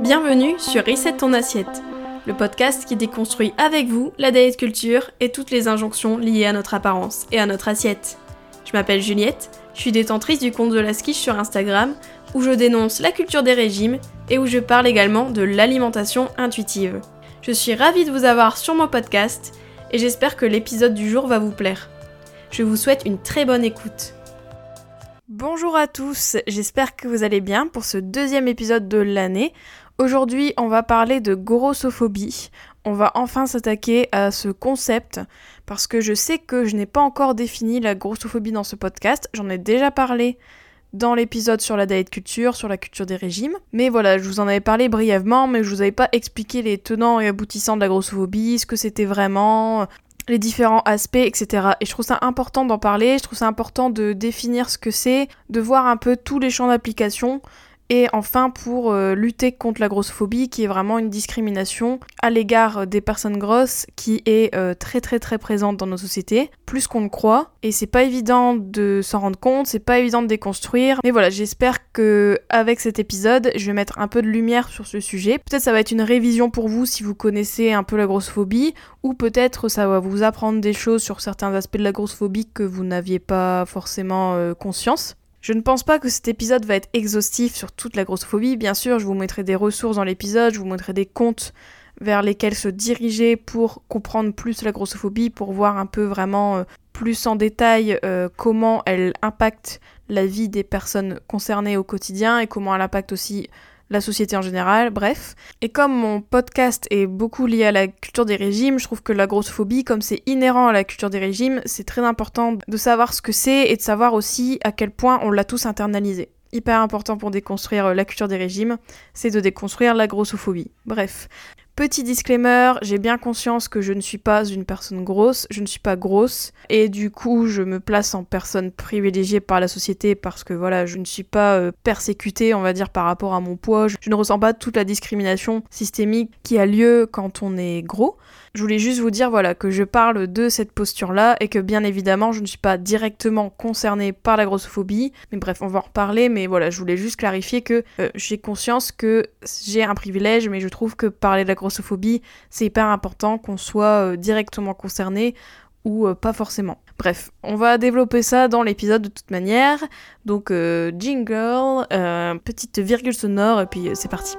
Bienvenue sur Reset ton assiette, le podcast qui déconstruit avec vous la diet culture et toutes les injonctions liées à notre apparence et à notre assiette. Je m'appelle Juliette, je suis détentrice du compte de la skiche sur Instagram où je dénonce la culture des régimes et où je parle également de l'alimentation intuitive. Je suis ravie de vous avoir sur mon podcast et j'espère que l'épisode du jour va vous plaire. Je vous souhaite une très bonne écoute. Bonjour à tous, j'espère que vous allez bien pour ce deuxième épisode de l'année. Aujourd'hui, on va parler de grossophobie. On va enfin s'attaquer à ce concept parce que je sais que je n'ai pas encore défini la grossophobie dans ce podcast. J'en ai déjà parlé dans l'épisode sur la diet culture, sur la culture des régimes. Mais voilà, je vous en avais parlé brièvement, mais je vous avais pas expliqué les tenants et aboutissants de la grossophobie, ce que c'était vraiment, les différents aspects, etc. Et je trouve ça important d'en parler, je trouve ça important de définir ce que c'est, de voir un peu tous les champs d'application et enfin, pour euh, lutter contre la grossophobie, qui est vraiment une discrimination à l'égard des personnes grosses, qui est euh, très très très présente dans nos sociétés, plus qu'on ne croit. Et c'est pas évident de s'en rendre compte, c'est pas évident de déconstruire. Mais voilà, j'espère que avec cet épisode, je vais mettre un peu de lumière sur ce sujet. Peut-être ça va être une révision pour vous si vous connaissez un peu la grossophobie, ou peut-être ça va vous apprendre des choses sur certains aspects de la grossophobie que vous n'aviez pas forcément euh, conscience. Je ne pense pas que cet épisode va être exhaustif sur toute la grossophobie. Bien sûr, je vous mettrai des ressources dans l'épisode, je vous mettrai des comptes vers lesquels se diriger pour comprendre plus la grossophobie, pour voir un peu vraiment euh, plus en détail euh, comment elle impacte la vie des personnes concernées au quotidien et comment elle impacte aussi la société en général, bref. Et comme mon podcast est beaucoup lié à la culture des régimes, je trouve que la grossophobie, comme c'est inhérent à la culture des régimes, c'est très important de savoir ce que c'est et de savoir aussi à quel point on l'a tous internalisé. Hyper important pour déconstruire euh, la culture des régimes, c'est de déconstruire la grossophobie. Bref, Petit disclaimer, j'ai bien conscience que je ne suis pas une personne grosse, je ne suis pas grosse, et du coup je me place en personne privilégiée par la société parce que voilà, je ne suis pas euh, persécutée, on va dire, par rapport à mon poids, je, ne ressens pas toute la discrimination systémique qui a lieu quand on est gros. Je voulais juste vous dire voilà que je parle de cette posture-là et que bien évidemment je ne suis pas directement concernée par la grossophobie. Mais bref, on va en reparler. Mais voilà, je voulais juste clarifier que euh, j'ai conscience que j'ai un privilège, mais je trouve que parler de la grossophobie, c'est hyper important qu'on soit euh, directement concerné ou euh, pas forcément. Bref, on va développer ça dans l'épisode de toute manière. Donc jingle, petite virgule sonore et puis c'est parti.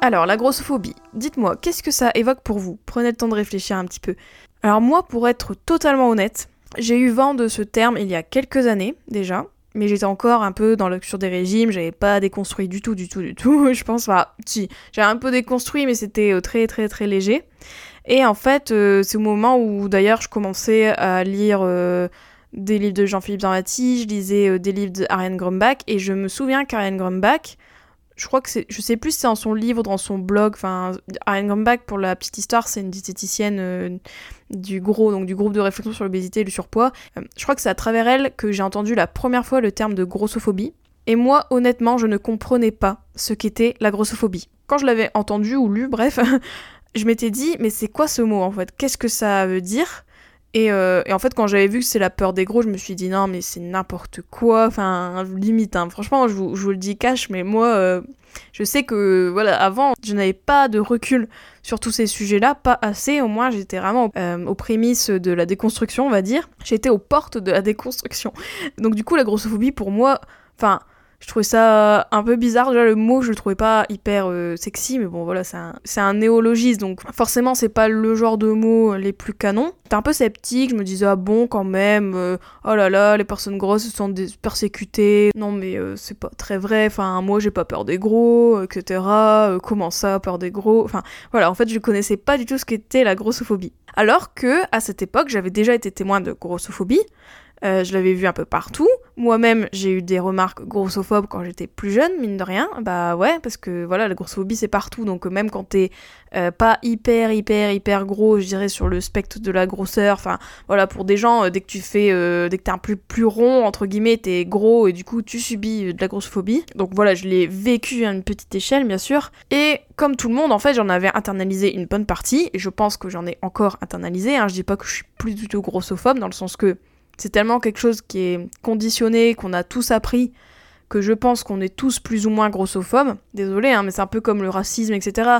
Alors, la grossophobie. Dites-moi, qu'est-ce que ça évoque pour vous? Prenez le temps de réfléchir un petit peu. Alors moi, pour être totalement honnête, j'ai eu vent de ce terme il y a quelques années déjà, mais j'étais encore un peu dans le des régimes, j'avais pas déconstruit du tout, du tout, du tout, je pense. Enfin, si, j'avais un peu déconstruit, mais c'était euh, très, très, très léger. Et en fait, euh, c'est au moment où d'ailleurs je commençais à lire euh, des livres de Jean-Philippe Zambati, je lisais des livres d'Ariane Grumbach, et je me souviens qu'Ariane Grumbach, je crois que c'est, je sais plus si c'est dans son livre, dans son blog, enfin, Ariane Grumbach, pour la petite histoire, c'est une diététicienne euh, du gros, donc du groupe de réflexion sur l'obésité et le surpoids. Euh, je crois que c'est à travers elle que j'ai entendu la première fois le terme de grossophobie. Et moi, honnêtement, je ne comprenais pas ce qu'était la grossophobie. Quand je l'avais entendu ou lu, bref, je m'étais dit, mais c'est quoi ce mot en fait? Qu'est-ce que ça veut dire? Euh, et, en fait, quand j'avais vu que c'est la peur des gros, je me suis dit non, mais c'est n'importe quoi. Enfin, limite, hein. franchement, je vous, le dis cash, mais moi, euh, je sais que, voilà, avant, je n'avais pas de recul sur tous ces sujets-là, pas assez. Au moins, j'étais vraiment euh, aux prémices de la déconstruction, on va dire. J'étais aux portes de la déconstruction. Donc, du coup, la grossophobie, pour moi, enfin, je trouvais ça un peu bizarre. Déjà, le mot, je le trouvais pas hyper euh, sexy, mais bon, voilà, c'est un, un, néologisme, donc forcément, c'est pas le genre de mots les plus canons. J'étais un peu sceptique, je me disais, ah bon, quand même, euh, oh là là, les personnes grosses se sont persécutées. Non, mais euh, c'est pas très vrai, enfin, moi, j'ai pas peur des gros, etc. comment ça, peur des gros? Enfin, voilà, en fait, je connaissais pas du tout ce qu'était la grossophobie. Alors que, à cette époque, j'avais déjà été témoin de grossophobie. Je l'avais vu un peu partout, Moi-même, j'ai eu des remarques grossophobes quand j'étais plus jeune, mine de rien. Bah ouais, parce que voilà, la grossophobie c'est partout, donc même quand t'es euh, pas hyper, hyper, hyper gros, je dirais sur le spectre de la grosseur, enfin voilà, pour des gens, euh, dès que tu fais, euh, dès que t'es un peu plus rond, entre guillemets, t'es gros et du coup tu subis de la grossophobie. Donc voilà, je l'ai vécu à une petite échelle, bien sûr. Et comme tout le monde, en fait, j'en avais internalisé une bonne partie, et je pense que j'en ai encore internalisé. Hein. Je dis pas que je suis plus du tout grossophobe, dans le sens que c'est tellement quelque chose qui est conditionné, qu'on a tous appris, que je pense qu'on est tous plus ou moins grossophobes. Désolé, hein, mais c'est un peu comme le racisme, etc.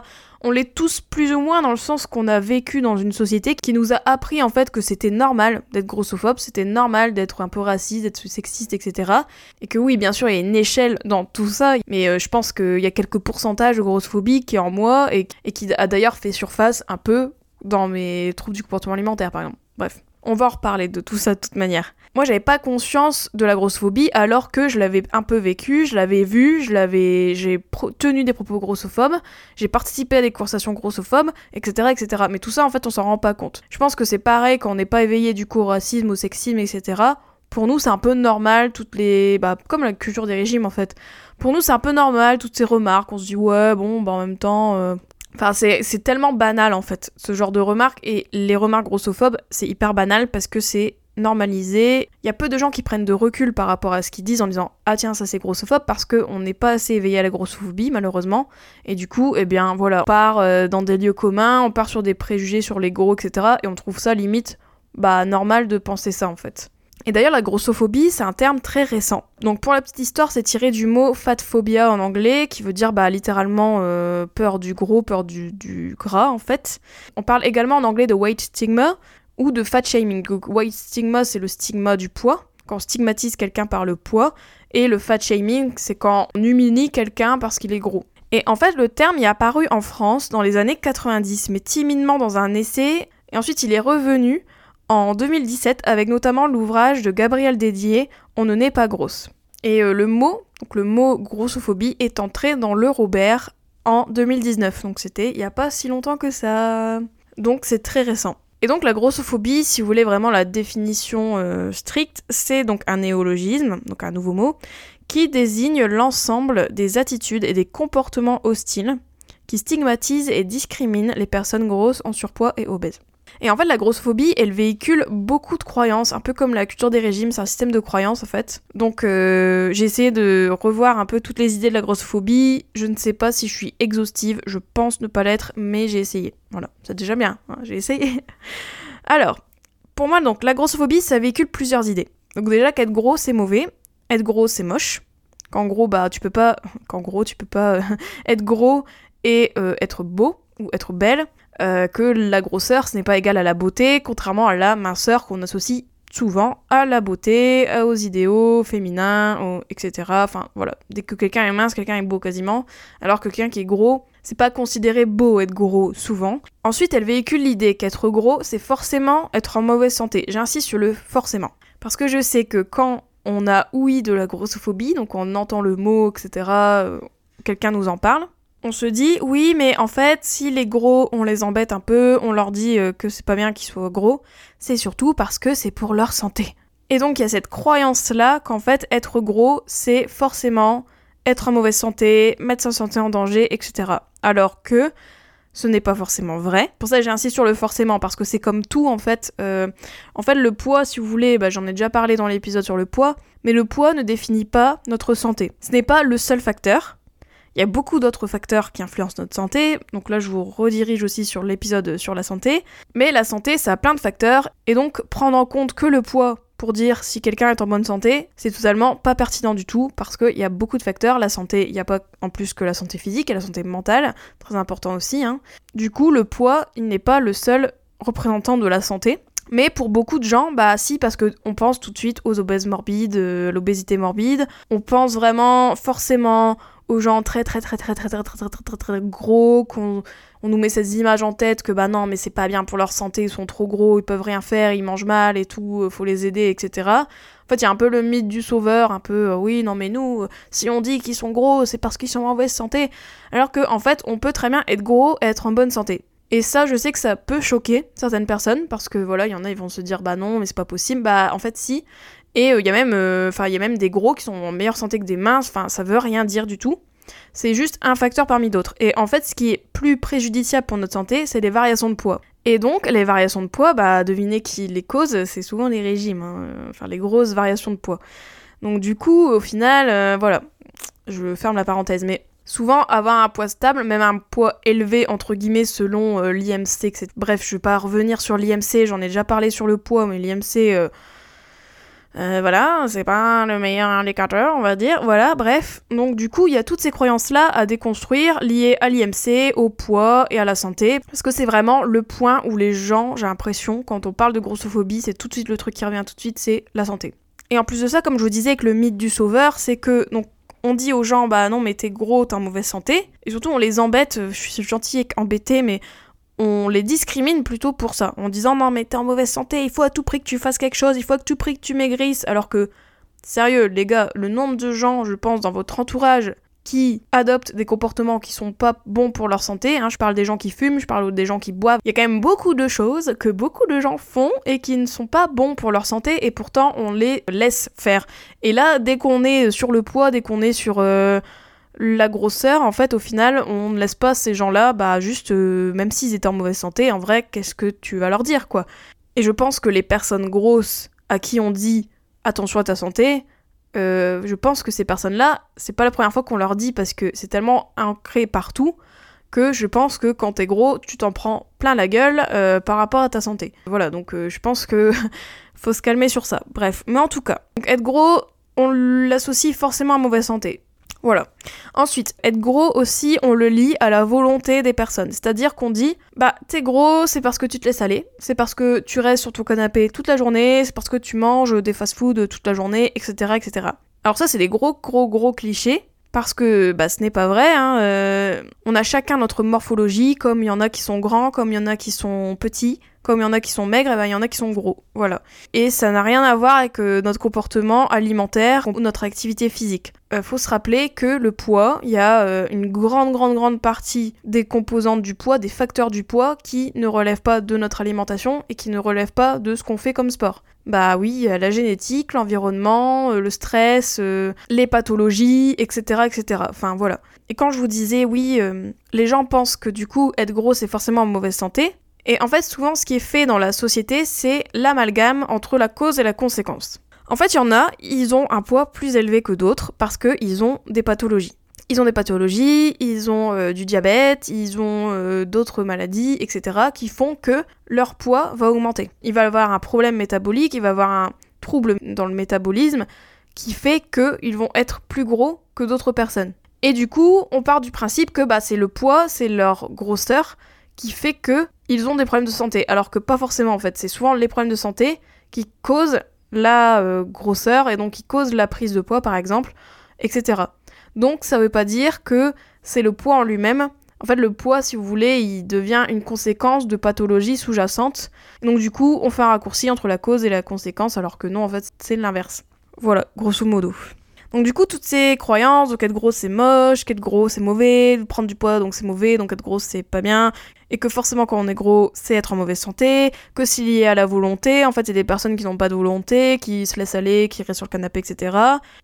On l'est tous plus ou moins dans le sens qu'on a vécu dans une société qui nous a appris en fait que c'était normal d'être grossophobe, c'était normal d'être un peu raciste, d'être sexiste, etc. Et que oui, bien sûr, il y a une échelle dans tout ça, mais euh, je pense qu'il y a quelques pourcentages de qui est en moi et, et qui a d'ailleurs fait surface un peu dans mes troubles du comportement alimentaire, par exemple. Bref. On va en reparler de tout ça de toute manière. Moi, j'avais pas conscience de la grossophobie alors que je l'avais un peu vécu, je l'avais vu, je l'avais, j'ai tenu des propos grossophobes, j'ai participé à des conversations grossophobes, etc., etc. Mais tout ça, en fait, on s'en rend pas compte. Je pense que c'est pareil quand on n'est pas éveillé du coup au racisme, au sexisme, etc. Pour nous, c'est un peu normal, toutes les. Bah, comme la culture des régimes en fait. Pour nous, c'est un peu normal, toutes ces remarques. On se dit, ouais, bon, bah en même temps, euh, Enfin, c'est tellement banal en fait, ce genre de remarques. Et les remarques grossophobes, c'est hyper banal parce que c'est normalisé. Il y a peu de gens qui prennent de recul par rapport à ce qu'ils disent en disant Ah tiens, ça c'est grossophobe parce qu'on n'est pas assez éveillé à la grossophobie, malheureusement. Et du coup, eh bien voilà, on part euh, dans des lieux communs, on part sur des préjugés sur les gros, etc. Et on trouve ça limite bah normal de penser ça en fait. Et d'ailleurs, la grossophobie, c'est un terme très récent. Donc pour la petite histoire, c'est tiré du mot fatphobia en anglais, qui veut dire bah, littéralement euh, peur du gros, peur du, gras en fait. On parle également en anglais de weight stigma ou de fat shaming. Donc weight stigma, c'est le stigma du poids, quand on stigmatise quelqu'un par le poids, et le fat shaming, c'est quand on humilie quelqu'un parce qu'il est gros. Et en fait, le terme est apparu en France dans les années 90, mais timidement dans un essai, et ensuite il est revenu en 2017 avec notamment l'ouvrage de Gabriel Dédier On ne naît pas grosse. Et euh, le mot, donc le mot grossophobie est entré dans le Robert en 2019. Donc c'était il n'y a pas si longtemps que ça. Donc c'est très récent. Et donc la grossophobie, si vous voulez vraiment la définition euh, stricte, c'est donc un néologisme, donc un nouveau mot, qui désigne l'ensemble des attitudes et des comportements hostiles qui stigmatisent et discriminent les personnes grosses en surpoids et obèses. Et en fait, la grossophobie, elle véhicule beaucoup de croyances, un peu comme la culture des régimes, c'est un système de croyances en fait. Donc euh, j'ai essayé de revoir un peu toutes les idées de la grossophobie. Je ne sais pas si je suis exhaustive, je pense ne pas l'être, mais j'ai essayé. Voilà, c'est déjà bien, hein, j'ai essayé. Alors, pour moi, donc, la grossophobie, ça véhicule plusieurs idées. Donc déjà qu'être gros, c'est mauvais. Être gros, c'est moche. Qu'en gros, bah, tu peux pas... Qu'en gros, tu peux pas être gros et euh, être beau ou être belle. Euh, que la grosseur, ce n'est pas égal à la beauté, contrairement à la minceur qu'on associe souvent à la beauté, aux idéaux féminins, etc. Enfin voilà, dès que quelqu'un est mince, quelqu'un est beau quasiment, alors que quelqu'un qui est gros, c'est pas considéré beau être gros souvent. Ensuite, elle véhicule l'idée qu'être gros, c'est forcément être en mauvaise santé. J'insiste sur le forcément. Parce que je sais que quand on a ouï de la grossophobie, donc on entend le mot, etc., euh, quelqu'un nous en parle, on se dit oui mais en fait si les gros on les embête un peu, on leur dit euh, que c'est pas bien qu'ils soient gros, c'est surtout parce que c'est pour leur santé. Et donc il y a cette croyance là qu'en fait être gros c'est forcément être en mauvaise santé, mettre sa santé en danger, etc. Alors que ce n'est pas forcément vrai. Pour ça j'ai insisté sur le forcément parce que c'est comme tout en fait. Euh, en fait le poids si vous voulez, bah, j'en ai déjà parlé dans l'épisode sur le poids, mais le poids ne définit pas notre santé. Ce n'est pas le seul facteur. Il y a beaucoup d'autres facteurs qui influencent notre santé, donc là je vous redirige aussi sur l'épisode sur la santé. Mais la santé, ça a plein de facteurs, et donc prendre en compte que le poids pour dire si quelqu'un est en bonne santé, c'est totalement pas pertinent du tout, parce qu'il y a beaucoup de facteurs. La santé, il n'y a pas en plus que la santé physique, a la santé mentale, très important aussi. Hein. Du coup, le poids, il n'est pas le seul représentant de la santé. Mais pour beaucoup de gens, bah si, parce qu'on pense tout de suite aux obèses morbides, l'obésité morbide, on pense vraiment forcément aux gens très très très très très très très très très très très gros, qu'on on nous met ces images en tête que bah non mais c'est pas bien pour leur santé, ils sont trop gros, ils peuvent rien faire, ils mangent mal et tout, faut les aider, etc. En fait, il y a un peu le mythe du sauveur, un peu oui non mais nous, si on dit qu'ils sont gros, c'est parce qu'ils sont en mauvaise santé, alors que en fait on peut très bien être gros et être en bonne santé. Et ça, je sais que ça peut choquer certaines personnes parce que voilà, il y en a, ils vont se dire bah non, mais c'est pas possible. Bah en fait, si. Et il y a même, enfin, il y a même des gros qui sont en meilleure santé que des minces. Enfin, ça veut rien dire du tout. C'est juste un facteur parmi d'autres. Et en fait, ce qui est plus préjudiciable pour notre santé, c'est les variations de poids. Et donc, les variations de poids, bah, devinez qui les cause, c'est souvent les régimes, hein. enfin les grosses variations de poids. Donc du coup, au final, euh, voilà, je ferme la parenthèse, mais souvent avoir un poids stable, même un poids élevé entre guillemets selon euh, l'IMC. Bref, je vais pas revenir sur l'IMC, j'en ai déjà parlé sur le poids, mais l'IMC, euh, euh, voilà, c'est pas le meilleur indicateur, on va dire. Voilà, bref. Donc du coup, il y a toutes ces croyances-là à déconstruire liées à l'IMC, au poids et à la santé. Parce que c'est vraiment le point où les gens, j'ai l'impression, quand on parle de grossophobie, c'est tout de suite le truc qui revient tout de suite, c'est la santé. Et en plus de ça, comme je vous disais avec le mythe du sauveur, c'est que donc on dit aux gens bah non mais t'es gros, t'es en mauvaise santé. Et surtout on les embête, je suis gentille et embêtée, mais on les discrimine plutôt pour ça, en disant non mais t'es en mauvaise santé, il faut à tout prix que tu fasses quelque chose, il faut à tout prix que tu maigrisses, alors que, sérieux les gars, le nombre de gens, je pense, dans votre entourage qui adoptent des comportements qui sont pas bons pour leur santé, hein, je parle des gens qui fument, je parle des gens qui boivent, il y a quand même beaucoup de choses que beaucoup de gens font et qui ne sont pas bons pour leur santé et pourtant on les laisse faire. Et là, dès qu'on est sur le poids, dès qu'on est sur... Euh, la grosseur, en fait, au final, on ne laisse pas ces gens-là, bah, juste, euh, même s'ils étaient en mauvaise santé, en vrai, qu'est-ce que tu vas leur dire, quoi? Et je pense que les personnes grosses à qui on dit attention à ta santé, euh, je pense que ces personnes-là, c'est pas la première fois qu'on leur dit parce que c'est tellement ancré partout que je pense que quand t'es gros, tu t'en prends plein la gueule euh, par rapport à ta santé. Voilà, donc je pense que faut se calmer sur ça. Bref, mais en tout cas, être gros, on l'associe forcément à mauvaise santé. Voilà. Ensuite, être gros aussi, on le lie à la volonté des personnes. C'est-à-dire qu'on dit, bah, t'es gros, c'est parce que tu te laisses aller, c'est parce que tu restes sur ton canapé toute la journée, c'est parce que tu manges des fast-food toute la journée, etc., etc. Alors ça, c'est des gros, gros, gros clichés. Parce que bah, ce n'est pas vrai, hein, euh, on a chacun notre morphologie, comme il y en a qui sont grands, comme il y en a qui sont petits, comme il y en a qui sont maigres, et ben il y en a qui sont gros. Voilà. Et ça n'a rien à voir avec euh, notre comportement alimentaire ou notre activité physique. Euh, faut se rappeler que le poids, il y a euh, une grande, grande, grande partie des composantes du poids, des facteurs du poids, qui ne relèvent pas de notre alimentation et qui ne relèvent pas de ce qu'on fait comme sport. Bah oui, la génétique, l'environnement, le stress, les pathologies, etc., etc. Enfin voilà. Et quand je vous disais, oui, les gens pensent que du coup, être gros, c'est forcément en mauvaise santé, et en fait, souvent, ce qui est fait dans la société, c'est l'amalgame entre la cause et la conséquence. En fait, il y en a, ils ont un poids plus élevé que d'autres parce qu'ils ont des pathologies. Ils ont des pathologies, ils ont euh, du diabète, ils ont euh, d'autres maladies, etc., qui font que leur poids va augmenter. Il va avoir un problème métabolique, il va avoir un trouble dans le métabolisme qui fait qu'ils vont être plus gros que d'autres personnes. Et du coup, on part du principe que bah, c'est le poids, c'est leur grosseur qui fait que ils ont des problèmes de santé, alors que pas forcément en fait. C'est souvent les problèmes de santé qui causent la euh, grosseur et donc qui causent la prise de poids par exemple, etc. Donc ça veut pas dire que c'est le poids en lui-même. En fait, le poids, si vous voulez, il devient une conséquence de pathologie sous-jacente. Donc du coup, on fait un raccourci entre la cause et la conséquence, alors que non, en fait, c'est l'inverse. Voilà, grosso modo. Donc du coup, toutes ces croyances, donc être gros c'est moche, qu'être gros c'est mauvais, prendre du poids donc c'est mauvais, donc être gros c'est pas bien, et que forcément quand on est gros c'est être en mauvaise santé, que s'il y a la volonté, en fait c'est des personnes qui n'ont pas de volonté, qui se laissent aller, qui restent sur le canapé, etc.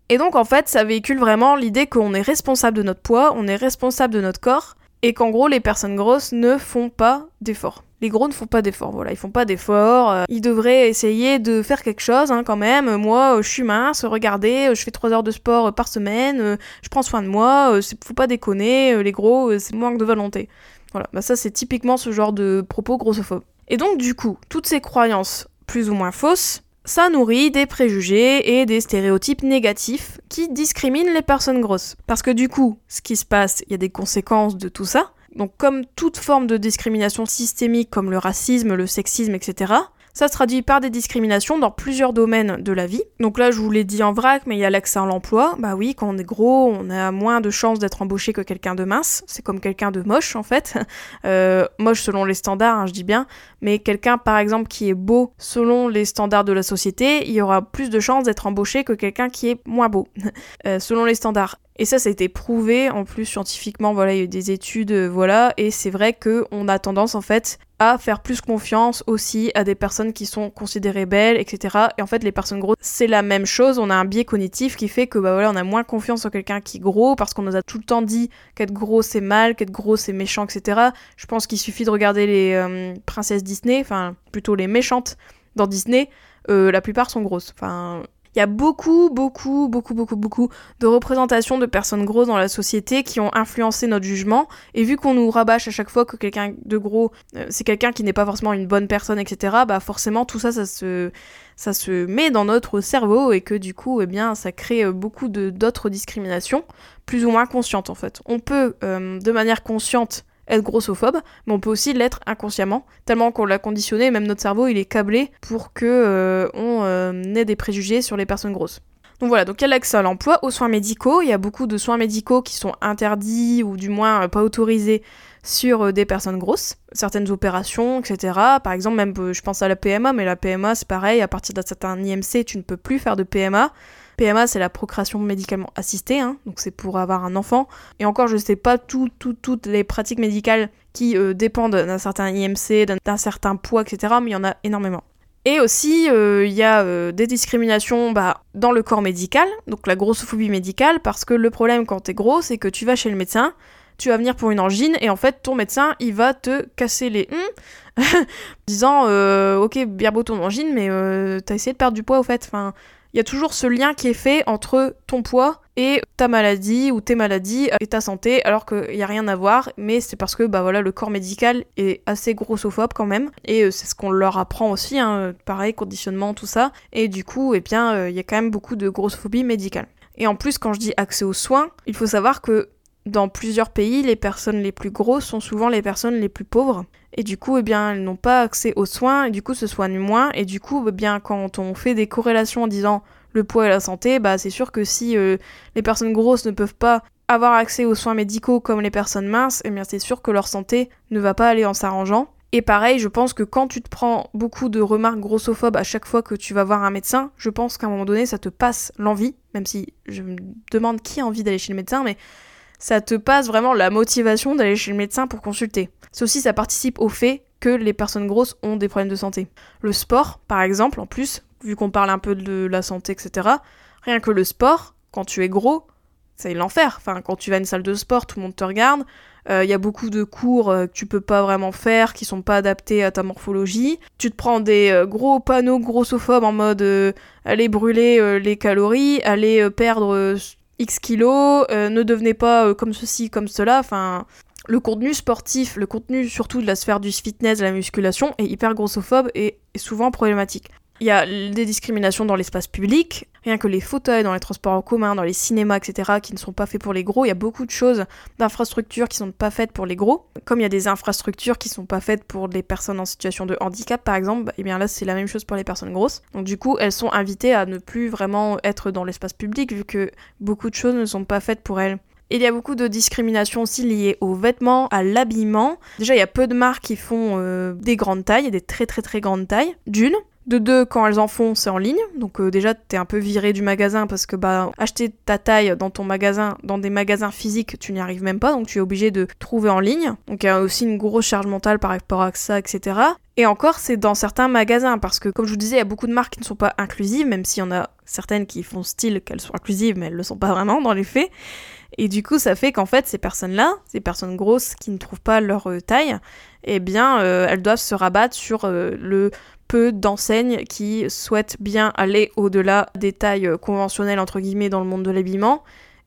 Et donc en fait ça véhicule vraiment l'idée qu'on est responsable de notre poids, on est responsable de notre corps, et qu'en gros les personnes grosses ne font pas d'efforts les gros ne font pas d'efforts, voilà, ils font pas d'efforts, euh, ils devraient essayer de faire quelque chose hein, quand même. Moi, euh, je suis mince, regardez, euh, je fais 3 heures de sport par semaine, je prends soin de moi, faut pas déconner, les gros, c'est manque de volonté. Voilà, bah ça c'est typiquement ce genre de propos grossophobes. Et donc du coup, toutes ces croyances plus ou moins fausses, ça nourrit des préjugés et des stéréotypes négatifs qui discriminent les personnes grosses. Parce que du coup, ce qui se passe, il y a des conséquences de tout ça. Donc comme toute forme de discrimination systémique comme le racisme, le sexisme, etc., ça se traduit par des discriminations dans plusieurs domaines de la vie. Donc là, je vous l'ai dit en vrac, mais il y a l'accès à l'emploi. Bah oui, quand on est gros, on a moins de chances d'être embauché que quelqu'un de mince. C'est comme quelqu'un de moche, en fait. Euh, moche selon les standards, hein, je dis bien. Mais quelqu'un, par exemple, qui est beau selon les standards de la société, il y aura plus de chances d'être embauché que quelqu'un qui est moins beau, euh, selon les standards. Et ça, ça a été prouvé en plus scientifiquement. Voilà, il y a eu des études, euh, voilà. Et c'est vrai que on a tendance en fait à faire plus confiance aussi à des personnes qui sont considérées belles, etc. Et en fait, les personnes grosses, c'est la même chose. On a un biais cognitif qui fait que bah voilà, on a moins confiance en quelqu'un qui est gros parce qu'on nous a tout le temps dit qu'être gros c'est mal, qu'être gros c'est méchant, etc. Je pense qu'il suffit de regarder les euh, princesses Disney, enfin plutôt les méchantes dans Disney. Euh, la plupart sont grosses. Enfin, il y a beaucoup, beaucoup, beaucoup, beaucoup, beaucoup de représentations de personnes grosses dans la société qui ont influencé notre jugement. Et vu qu'on nous rabâche à chaque fois que quelqu'un de gros, euh, c'est quelqu'un qui n'est pas forcément une bonne personne, etc., bah forcément tout ça, ça se, met dans notre cerveau et que du coup, eh bien, ça crée euh, beaucoup d'autres discriminations, plus ou moins conscientes en fait. On peut, euh, de manière consciente, être grossophobe, mais on peut aussi l'être inconsciemment, tellement qu'on l'a conditionné, même notre cerveau il est câblé pour que euh, on euh, ait des préjugés sur les personnes grosses. Donc voilà, donc il y a l'accès à l'emploi, aux soins médicaux, il y a beaucoup de soins médicaux qui sont interdits ou du moins euh, pas autorisés sur des personnes grosses, certaines opérations, etc. Par exemple, même je pense à la PMA, mais la PMA c'est pareil, à partir d'un certain IMC, tu ne peux plus faire de PMA. PMA, c'est la procréation médicalement assistée, hein, donc c'est pour avoir un enfant. Et encore, je sais pas tout, toutes les pratiques médicales qui euh, dépendent d'un certain IMC, d'un certain poids, etc., mais il y en a énormément. Et aussi, euh, il y a euh, des discriminations bah, dans le corps médical, donc la grossophobie médicale, parce que le problème quand t'es gros, c'est que tu vas chez le médecin, tu vas venir pour une angine, et en fait, ton médecin, il va te casser les hum, disant, ok, bien beau ton angine, mais t'as essayé de perdre du poids au fait. Enfin, il y a toujours ce lien qui est fait entre ton poids et ta maladie ou tes maladies et ta santé, alors qu'il n'y a rien à voir, mais c'est parce que bah voilà, le corps médical est assez grossophobe quand même, et euh, c'est ce qu'on leur apprend aussi, hein, pareil, conditionnement, tout ça, et du coup, eh bien, euh, il y a quand même beaucoup de grossophobie médicale. Et en plus, quand je dis accès aux soins, il faut savoir que dans plusieurs pays, les personnes les plus grosses sont souvent les personnes les plus pauvres. Et du coup, eh bien, elles n'ont pas accès aux soins, et du coup, se soignent moins. Et du coup, eh bien, quand on fait des corrélations en disant le poids et la santé, bah, c'est sûr que si euh, les personnes grosses ne peuvent pas avoir accès aux soins médicaux comme les personnes minces, eh bien, c'est sûr que leur santé ne va pas aller en s'arrangeant. Et pareil, je pense que quand tu te prends beaucoup de remarques grossophobes à chaque fois que tu vas voir un médecin, je pense qu'à un moment donné, ça te passe l'envie, même si je me demande qui a envie d'aller chez le médecin, mais ça te passe vraiment la motivation d'aller chez le médecin pour consulter. Ceci, ça participe au fait que les personnes grosses ont des problèmes de santé. Le sport, par exemple, en plus, vu qu'on parle un peu de la santé, etc., rien que le sport, quand tu es gros, c'est l'enfer. Enfin, quand tu vas à une salle de sport, tout le monde te regarde. Il euh, y a beaucoup de cours euh, que tu peux pas vraiment faire, qui sont pas adaptés à ta morphologie. Tu te prends des euh, gros panneaux grossophobes en mode aller brûler les calories, aller perdre X kilos, euh, ne devenez pas euh, comme ceci, comme cela. Enfin, le contenu sportif, le contenu surtout de la sphère du fitness, de la musculation, est hyper grossophobe et est souvent problématique. Il y a des discriminations dans l'espace public, rien que les fauteuils dans les transports en commun, dans les cinémas, etc., qui ne sont pas faits pour les gros. Il y a beaucoup de choses, d'infrastructures qui ne sont pas faites pour les gros. Comme il y a des infrastructures qui sont pas faites pour les personnes en situation de handicap, par exemple, et eh bien là c'est la même chose pour les personnes grosses. Donc du coup, elles sont invitées à ne plus vraiment être dans l'espace public, vu que beaucoup de choses ne sont pas faites pour elles. Il y a beaucoup de discrimination aussi liées aux vêtements, à l'habillement. Déjà, il y a peu de marques qui font euh, des grandes tailles, des très très très grandes tailles. D'une. De deux, quand elles en font, c'est en ligne. Donc euh, déjà, t'es un peu viré du magasin parce que bah acheter ta taille dans ton magasin, dans des magasins physiques, tu n'y arrives même pas. Donc tu es obligé de trouver en ligne. Donc il y a aussi une grosse charge mentale par rapport à ça, etc. Et encore, c'est dans certains magasins parce que comme je vous disais, il y a beaucoup de marques qui ne sont pas inclusives, même s'il y en a certaines qui font style qu'elles sont inclusives, mais elles le sont pas vraiment dans les faits. Et du coup, ça fait qu'en fait, ces personnes-là, ces personnes grosses qui ne trouvent pas leur euh, taille, eh bien, euh, elles doivent se rabattre sur le peu d'enseignes qui souhaitent bien aller au-delà des tailles conventionnelles entre guillemets dans le monde de l'habillement.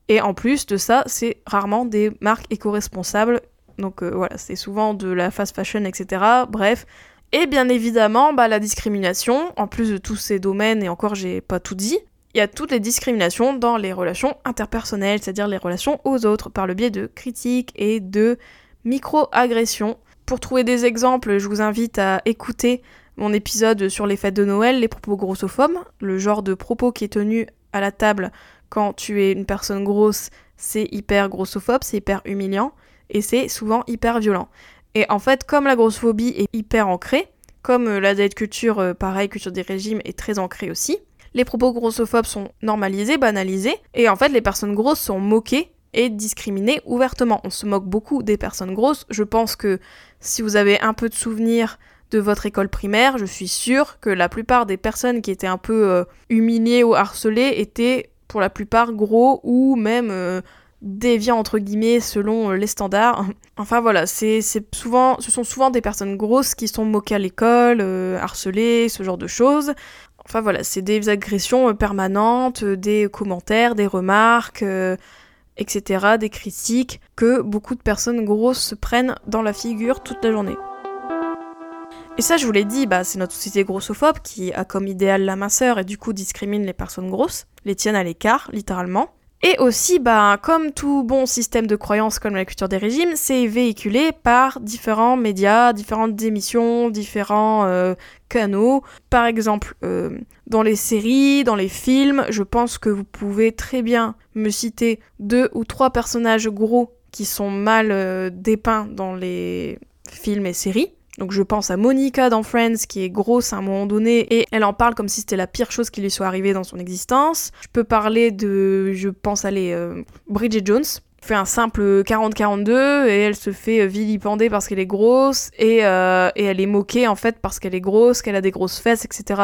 Et en plus de ça, c'est rarement des marques éco-responsables. Donc euh, voilà, c'est souvent de la fast fashion, etc. Bref. Et bien évidemment, bah, la discrimination, en plus de tous ces domaines, et encore j'ai pas tout dit, il y a toutes les discriminations dans les relations interpersonnelles, c'est-à-dire les relations aux autres, par le biais de critiques et de micro-agressions. Pour trouver des exemples, je vous invite à écouter mon épisode sur les fêtes de Noël, les propos grossophobes, le genre de propos qui est tenu à la table quand tu es une personne grosse, c'est hyper grossophobe, c'est hyper humiliant et c'est souvent hyper violent. Et en fait, comme la grossophobie est hyper ancrée, comme euh, la diet culture, euh, pareil, culture des régimes est très ancrée aussi, les propos grossophobes sont normalisés, banalisés, et en fait les personnes grosses sont moquées et discriminées ouvertement. On se moque beaucoup des personnes grosses. Je pense que si vous avez un peu de souvenirs de votre école primaire, je suis sûre que la plupart des personnes qui étaient un peu euh, humiliées ou harcelées étaient pour la plupart gros ou même euh, déviants entre guillemets selon euh, les standards. Enfin voilà, c'est souvent, ce sont souvent des personnes grosses qui sont moquées à l'école, harcelées, ce genre de choses. Enfin voilà, c'est des agressions permanentes, des commentaires, des remarques etc., des critiques que beaucoup de personnes grosses se prennent dans la figure toute la journée. Et ça, je vous l'ai dit, bah, c'est notre société grossophobe qui a comme idéal la minceur et du coup discrimine les personnes grosses, les tiennent à l'écart, littéralement. Et aussi, bah, comme tout bon système de croyance comme la culture des régimes, c'est véhiculé par différents médias, différentes émissions, différents euh, canaux. Par exemple, euh, dans les séries, dans les films, je pense que vous pouvez très bien me citer deux ou trois personnages gros qui sont mal euh, dépeints dans les films et séries. Donc je pense à Monica dans Friends qui est grosse à un moment donné et elle en parle comme si c'était la pire chose qui lui soit arrivée dans son existence. Je peux parler de, je pense à euh, Bridget Jones fait un simple 40-42 et elle se fait vilipender parce qu'elle est grosse et, euh, et, elle est moquée en fait parce qu'elle est grosse, qu'elle a des grosses fesses, etc.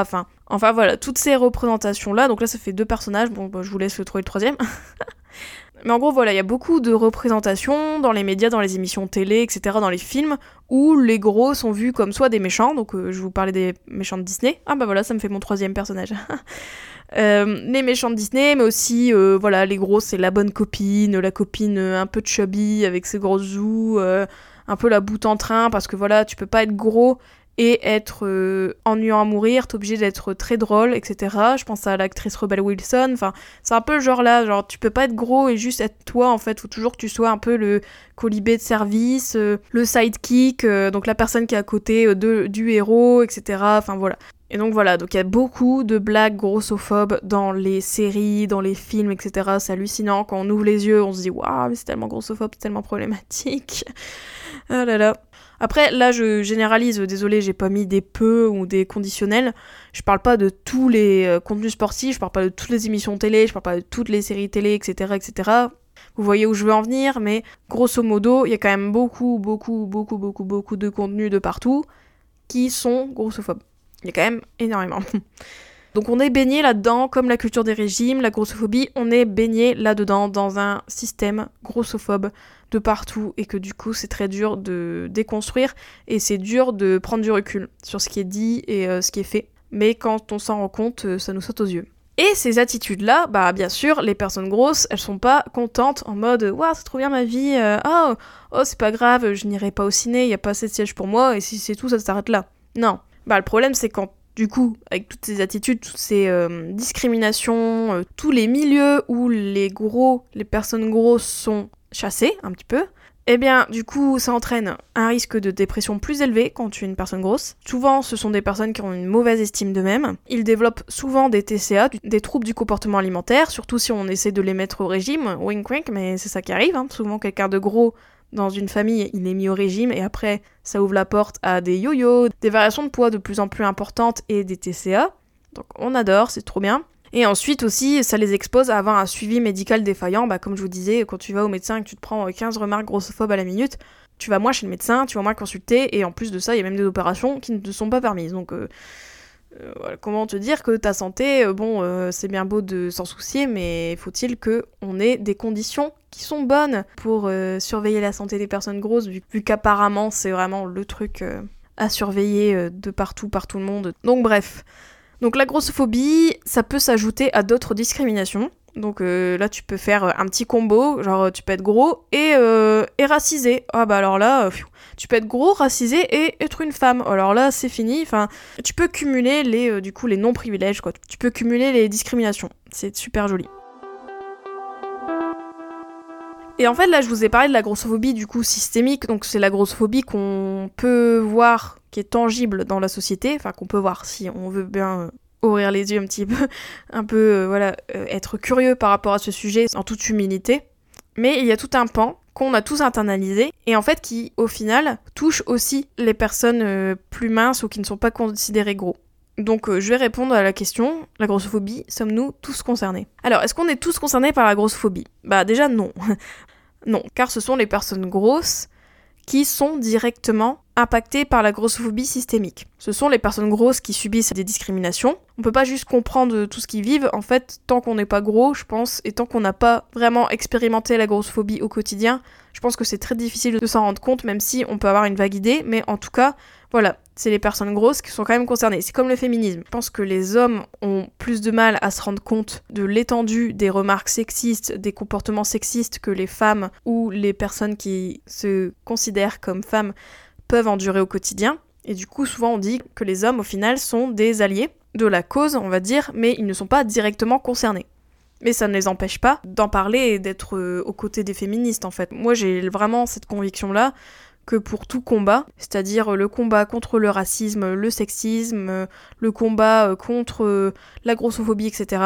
Enfin, voilà, toutes ces représentations là, donc là ça fait deux personnages, bon bah, je vous laisse trouver le troisième. Mais en gros, voilà, il y a beaucoup de représentations dans les médias, dans les émissions télé, etc., dans les films, où les gros sont vus comme soit des méchants, donc euh, je vous parlais des méchants de Disney. Ah bah voilà, ça me fait mon troisième personnage. Euh, les méchants de Disney, mais aussi, euh, voilà, les gros, c'est la bonne copine, la copine un peu chubby avec ses grosses joues, un peu la boute en train, parce que voilà, tu peux pas être gros et être euh, ennuyant à mourir, t'es obligé d'être très drôle, etc. Je pense à l'actrice Rebel Wilson, enfin, c'est un peu genre là, genre tu peux pas être gros et juste être toi en fait, faut toujours que tu sois un peu le colibé de service, euh, le sidekick, euh, donc la personne qui est à côté du héros, etc. Enfin voilà. Et donc voilà, donc il y a beaucoup de blagues grossophobes dans les séries, dans les films, etc. C'est hallucinant. Quand on ouvre les yeux, on se dit waouh, mais c'est tellement grossophobe, c'est tellement problématique. Ah là là. Après, là, je généralise, désolé, j'ai pas mis des peu ou des conditionnels. Je parle pas de tous les euh, contenus sportifs, je parle pas de toutes les émissions télé, je parle pas de toutes les séries télé, etc., etc. Vous voyez où je veux en venir, mais grosso modo, il y a quand même beaucoup, beaucoup, beaucoup, beaucoup, beaucoup de contenus de partout qui sont grossophobes. Il y a quand même énormément. Donc on est baigné là-dedans, comme la culture des régimes, la grossophobie, on est baigné là-dedans dans un système grossophobe de partout et que du coup c'est très dur de déconstruire et c'est dur de prendre du recul sur ce qui est dit et euh, ce qui est fait. Mais quand on s'en rend compte, euh, ça nous saute aux yeux. Et ces attitudes-là, bah bien sûr, les personnes grosses, elles sont pas contentes en mode Waouh, c'est trop bien ma vie, euh, oh, oh c'est pas grave, je n'irai pas au ciné, il y a pas assez de sièges pour moi, et si c'est tout, ça s'arrête là. Non. Bah le problème, c'est quand du coup, avec toutes ces attitudes, toutes ces discriminations, tous les milieux où les gros, les personnes grosses sont chasser un petit peu, eh bien, du coup, ça entraîne un risque de dépression plus élevé quand tu es une personne grosse. Souvent, ce sont des personnes qui ont une mauvaise estime d'eux-mêmes. Ils développent souvent des TCA, des troubles du comportement alimentaire, surtout si on essaie de les mettre au régime. Wink wink, mais c'est ça qui arrive. Hein. Souvent, quelqu'un de gros dans une famille, il est mis au régime et après, ça ouvre la porte à des yo-yo, des variations de poids de plus en plus importantes et des TCA. Donc, on adore, c'est trop bien. Et ensuite aussi, ça les expose à avoir un suivi médical défaillant. Bah, comme je vous disais, quand tu vas au médecin et que tu te prends 15 remarques grossophobes à la minute, tu vas moins chez le médecin, tu vas moins consulter, et en plus de ça, il y a même des opérations qui ne te sont pas permises. Donc, euh, euh, comment te dire que ta santé, euh, bon, c'est bien beau de s'en soucier, mais faut-il qu'on ait des conditions qui sont bonnes pour surveiller la santé des personnes grosses, vu, vu qu'apparemment c'est vraiment le truc à surveiller de partout, par tout le monde. Donc bref. Donc la grossophobie, ça peut s'ajouter à d'autres discriminations. Donc euh, là, tu peux faire euh, un petit combo, genre tu peux être gros et, euh, et racisé. Ah bah alors là, tu peux être gros, racisé et être une femme. Alors là, c'est fini. Enfin, tu peux cumuler les, du coup, les non-privilèges, quoi. Tu peux cumuler les discriminations. C'est super joli. Et en fait, là, je vous ai parlé de la grossophobie du coup systémique. Donc, c'est la grossophobie qu'on peut voir, qui est tangible dans la société, enfin qu'on peut voir si on veut bien euh, ouvrir les yeux un petit peu, un peu, euh, voilà, euh, être curieux par rapport à ce sujet en toute humilité. Mais il y a tout un pan qu'on a tous internalisé et en fait qui, au final, touche aussi les personnes plus minces ou qui ne sont pas considérées gros. Donc euh, je vais répondre à la question, la grossophobie, sommes-nous tous concernés? Alors, est-ce qu'on est tous concernés par la grossophobie? Bah déjà non. non, car ce sont les personnes grosses qui sont directement impactées par la grossophobie systémique. Ce sont les personnes grosses qui subissent des discriminations. On peut pas juste comprendre tout ce qu'ils vivent, en fait, tant qu'on n'est pas gros, je pense, et tant qu'on n'a pas vraiment expérimenté la grossophobie au quotidien, je pense que c'est très difficile de s'en rendre compte, même si on peut avoir une vague idée, mais en tout cas, voilà, c'est les personnes grosses qui sont quand même concernées. C'est comme le féminisme. Je pense que les hommes ont plus de mal à se rendre compte de l'étendue des remarques sexistes, des comportements sexistes que les femmes ou les personnes qui se considèrent comme femmes peuvent endurer au quotidien. Et du coup, souvent on dit que les hommes, au final, sont des alliés de la cause, on va dire, mais ils ne sont pas directement concernés. Mais ça ne les empêche pas d'en parler et d'être euh, aux côtés des féministes, en fait. Moi, j'ai vraiment cette conviction-là que pour tout combat, c'est-à-dire le combat contre le racisme, le sexisme, le combat euh, contre euh, la grossophobie, etc.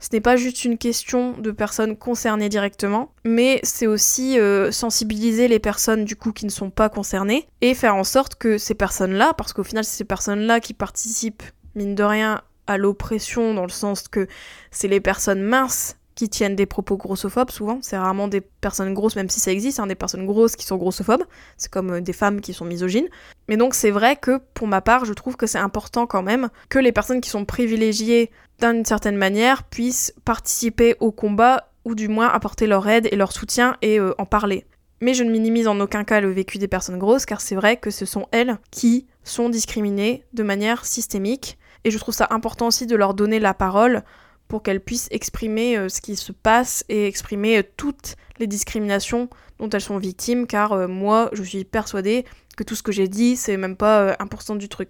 Ce n'est pas juste une question de personnes concernées directement, mais c'est aussi euh, sensibiliser les personnes du coup qui ne sont pas concernées et faire en sorte que ces personnes-là, parce qu'au final c'est ces personnes-là qui participent, mine de rien, à l'oppression dans le sens que c'est les personnes minces qui tiennent des propos grossophobes souvent. C'est rarement des personnes grosses, même si ça existe, hein, des personnes grosses qui sont grossophobes. C'est comme euh, des femmes qui sont misogynes. Mais donc c'est vrai que pour ma part, je trouve que c'est important quand même que les personnes qui sont privilégiées d'une certaine manière puissent participer au combat ou du moins apporter leur aide et leur soutien et euh, en parler. Mais je ne minimise en aucun cas le vécu des personnes grosses car c'est vrai que ce sont elles qui sont discriminées de manière systémique et je trouve ça important aussi de leur donner la parole pour qu'elles puissent exprimer euh, ce qui se passe et exprimer euh, toutes les discriminations dont elles sont victimes, car euh, moi, je suis persuadée que tout ce que j'ai dit, c'est même pas 1% du truc.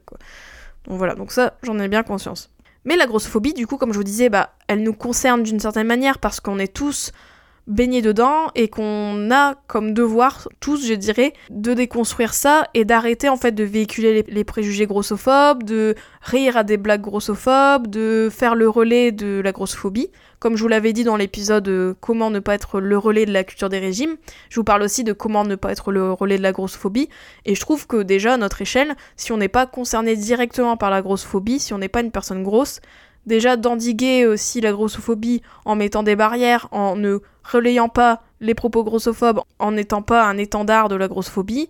Donc voilà, donc ça, j'en ai bien conscience. Mais la grossophobie, du coup, comme je vous disais, bah, elle nous concerne d'une certaine manière parce qu'on est tous baigner dedans et qu'on a comme devoir, tous je dirais, de déconstruire ça et d'arrêter en fait de véhiculer les, préjugés grossophobes, de rire à des blagues grossophobes, de faire le relais de la grossophobie. Comme je vous l'avais dit dans l'épisode euh, Comment ne pas être le relais de la culture des régimes, je vous parle aussi de comment ne pas être le relais de la grossophobie. Et je trouve que déjà à notre échelle, si on n'est pas concerné directement par la grossophobie, si on n'est pas une personne grosse, déjà d'endiguer aussi la grossophobie en mettant des barrières, en ne relayant pas les propos grossophobes, en n'étant pas un étendard de la grossophobie,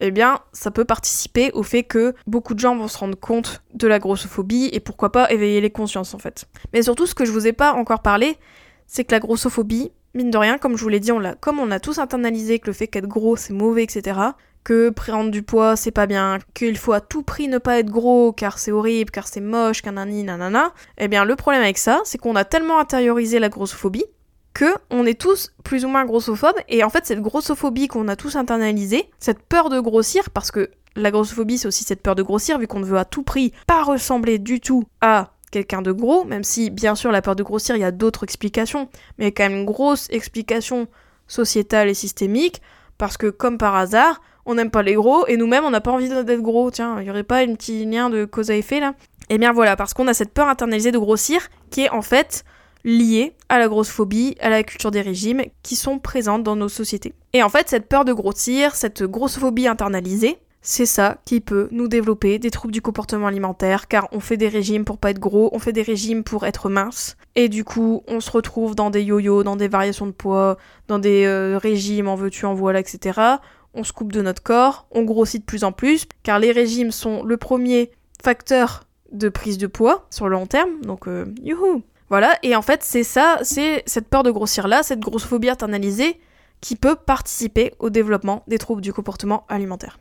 eh bien, ça peut participer au fait que beaucoup de gens vont se rendre compte de la grossophobie et pourquoi pas éveiller les consciences en fait. Mais surtout, ce que je vous ai pas encore parlé, c'est que la grossophobie, mine de rien, comme je vous l'ai dit, on l'a, comme on a tous internalisé que le fait qu'être gros c'est mauvais, etc., que prendre du poids c'est pas bien, qu'il faut à tout prix ne pas être gros car c'est horrible, car c'est moche, qu'un nanana, eh bien le problème avec ça, c'est qu'on a tellement intériorisé la grossophobie que on est tous plus ou moins grossophobes et en fait cette grossophobie qu'on a tous internalisée, cette peur de grossir parce que la grossophobie c'est aussi cette peur de grossir vu qu'on ne veut à tout prix pas ressembler du tout à quelqu'un de gros, même si bien sûr la peur de grossir il y a d'autres explications, mais quand même une grosse explication sociétale et systémique parce que comme par hasard, on n'aime pas les gros, et nous-mêmes, on n'a pas envie d'être gros. Tiens, il n'y aurait pas un petit lien de cause à effet là Eh bien voilà, parce qu'on a cette peur internalisée de grossir, qui est en fait liée à la grossophobie, à la culture des régimes, qui sont présentes dans nos sociétés. Et en fait, cette peur de grossir, cette grossophobie internalisée, c'est ça qui peut nous développer des troubles du comportement alimentaire, car on fait des régimes pour pas être gros, on fait des régimes pour être mince, et du coup on se retrouve dans des yo-yo, dans des variations de poids, dans des euh, régimes en veux-tu, en voilà, etc on se coupe de notre corps, on grossit de plus en plus, car les régimes sont le premier facteur de prise de poids sur le long terme, donc euh, youhou Voilà, et en fait c'est ça, c'est cette peur de grossir là, cette grossophobie internalisée, qui peut participer au développement des troubles du comportement alimentaire.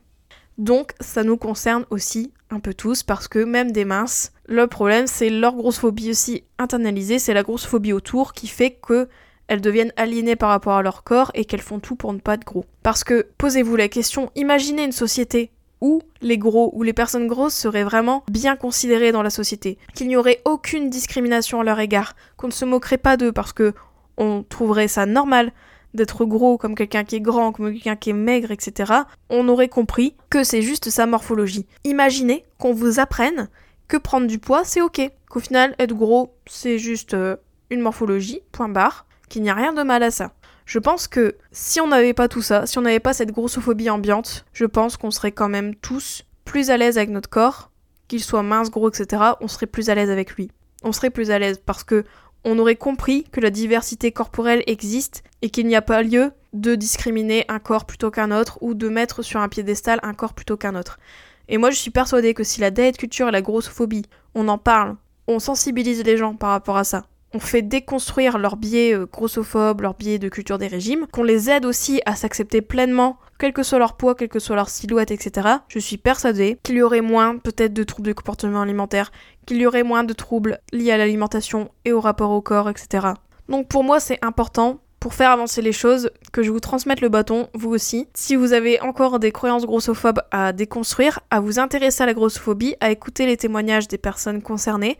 Donc ça nous concerne aussi un peu tous parce que même des minces, le problème c'est leur grossophobie aussi internalisée, c'est la grossophobie autour qui fait que elles deviennent aliénées par rapport à leur corps et qu'elles font tout pour ne pas être gros. Parce que, posez-vous la question, imaginez une société où les gros ou les personnes grosses seraient vraiment bien considérées dans la société, qu'il n'y aurait aucune discrimination à leur égard, qu'on ne se moquerait pas d'eux parce que on trouverait ça normal d'être gros comme quelqu'un qui est grand, comme quelqu'un qui est maigre, etc., on aurait compris que c'est juste sa morphologie. Imaginez qu'on vous apprenne que prendre du poids c'est ok, qu'au final être gros c'est juste euh, une morphologie, point barre, qu'il n'y a rien de mal à ça. Je pense que si on n'avait pas tout ça, si on n'avait pas cette grossophobie ambiante, je pense qu'on serait quand même tous plus à l'aise avec notre corps qu'il soit mince, gros, etc., on serait plus à l'aise avec lui. On serait plus à l'aise parce que on aurait compris que la diversité corporelle existe et qu'il n'y a pas lieu de discriminer un corps plutôt qu'un autre ou de mettre sur un piédestal un corps plutôt qu'un autre. Et moi je suis persuadée que si la diet culture et la grossophobie, on en parle, on sensibilise les gens par rapport à ça, on fait déconstruire leurs biais euh, grossophobes, leurs biais de culture des régimes, qu'on les aide aussi à s'accepter pleinement, quel que soit leur poids, quelle que soit leur silhouette, etc. Je suis persuadée qu'il y aurait moins peut-être de troubles de comportement alimentaire, qu'il y aurait moins de troubles liés à l'alimentation et au rapport au corps, etc. Donc pour moi c'est important pour faire avancer les choses, que je vous transmette le bâton, vous aussi. Si vous avez encore des croyances grossophobes à déconstruire, à vous intéresser à la grossophobie, à écouter les témoignages des personnes concernées,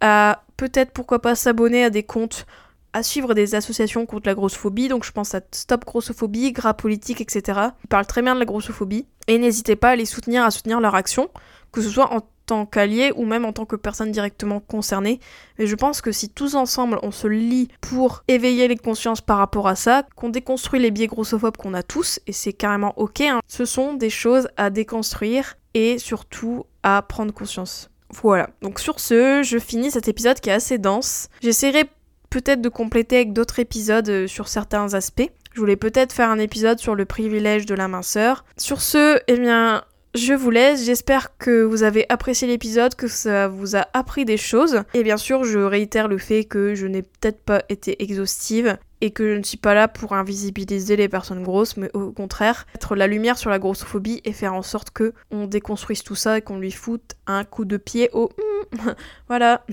à peut-être pourquoi pas s'abonner à des comptes, à suivre des associations contre la grossophobie. Donc je pense à Stop Grossophobie, Gras Politique, etc. Ils parlent très bien de la grossophobie. Et n'hésitez pas à les soutenir, à soutenir leur action, que ce soit en tant qu'allié ou même en tant que personne directement concernée. Mais je pense que si tous ensemble on se lie pour éveiller les consciences par rapport à ça, qu'on déconstruit les biais grossophobes qu'on a tous, et c'est carrément ok, hein, ce sont des choses à déconstruire et surtout à prendre conscience. Voilà, donc sur ce, je finis cet épisode qui est assez dense. J'essaierai peut-être de compléter avec d'autres épisodes euh, sur certains aspects. Je voulais peut-être faire un épisode sur le privilège de la minceur. Sur ce, eh bien, je vous laisse, j'espère que vous avez apprécié l'épisode, que ça vous a appris des choses. Et bien sûr, je réitère le fait que je n'ai peut-être pas été exhaustive et que je ne suis pas là pour invisibiliser les personnes grosses, mais au contraire, mettre la lumière sur la grossophobie et faire en sorte que on déconstruise tout ça et qu'on lui foute un coup de pied au voilà.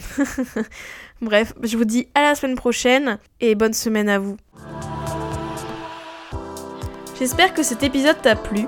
Bref, je vous dis à la semaine prochaine et bonne semaine à vous. J'espère que cet épisode t'a plu.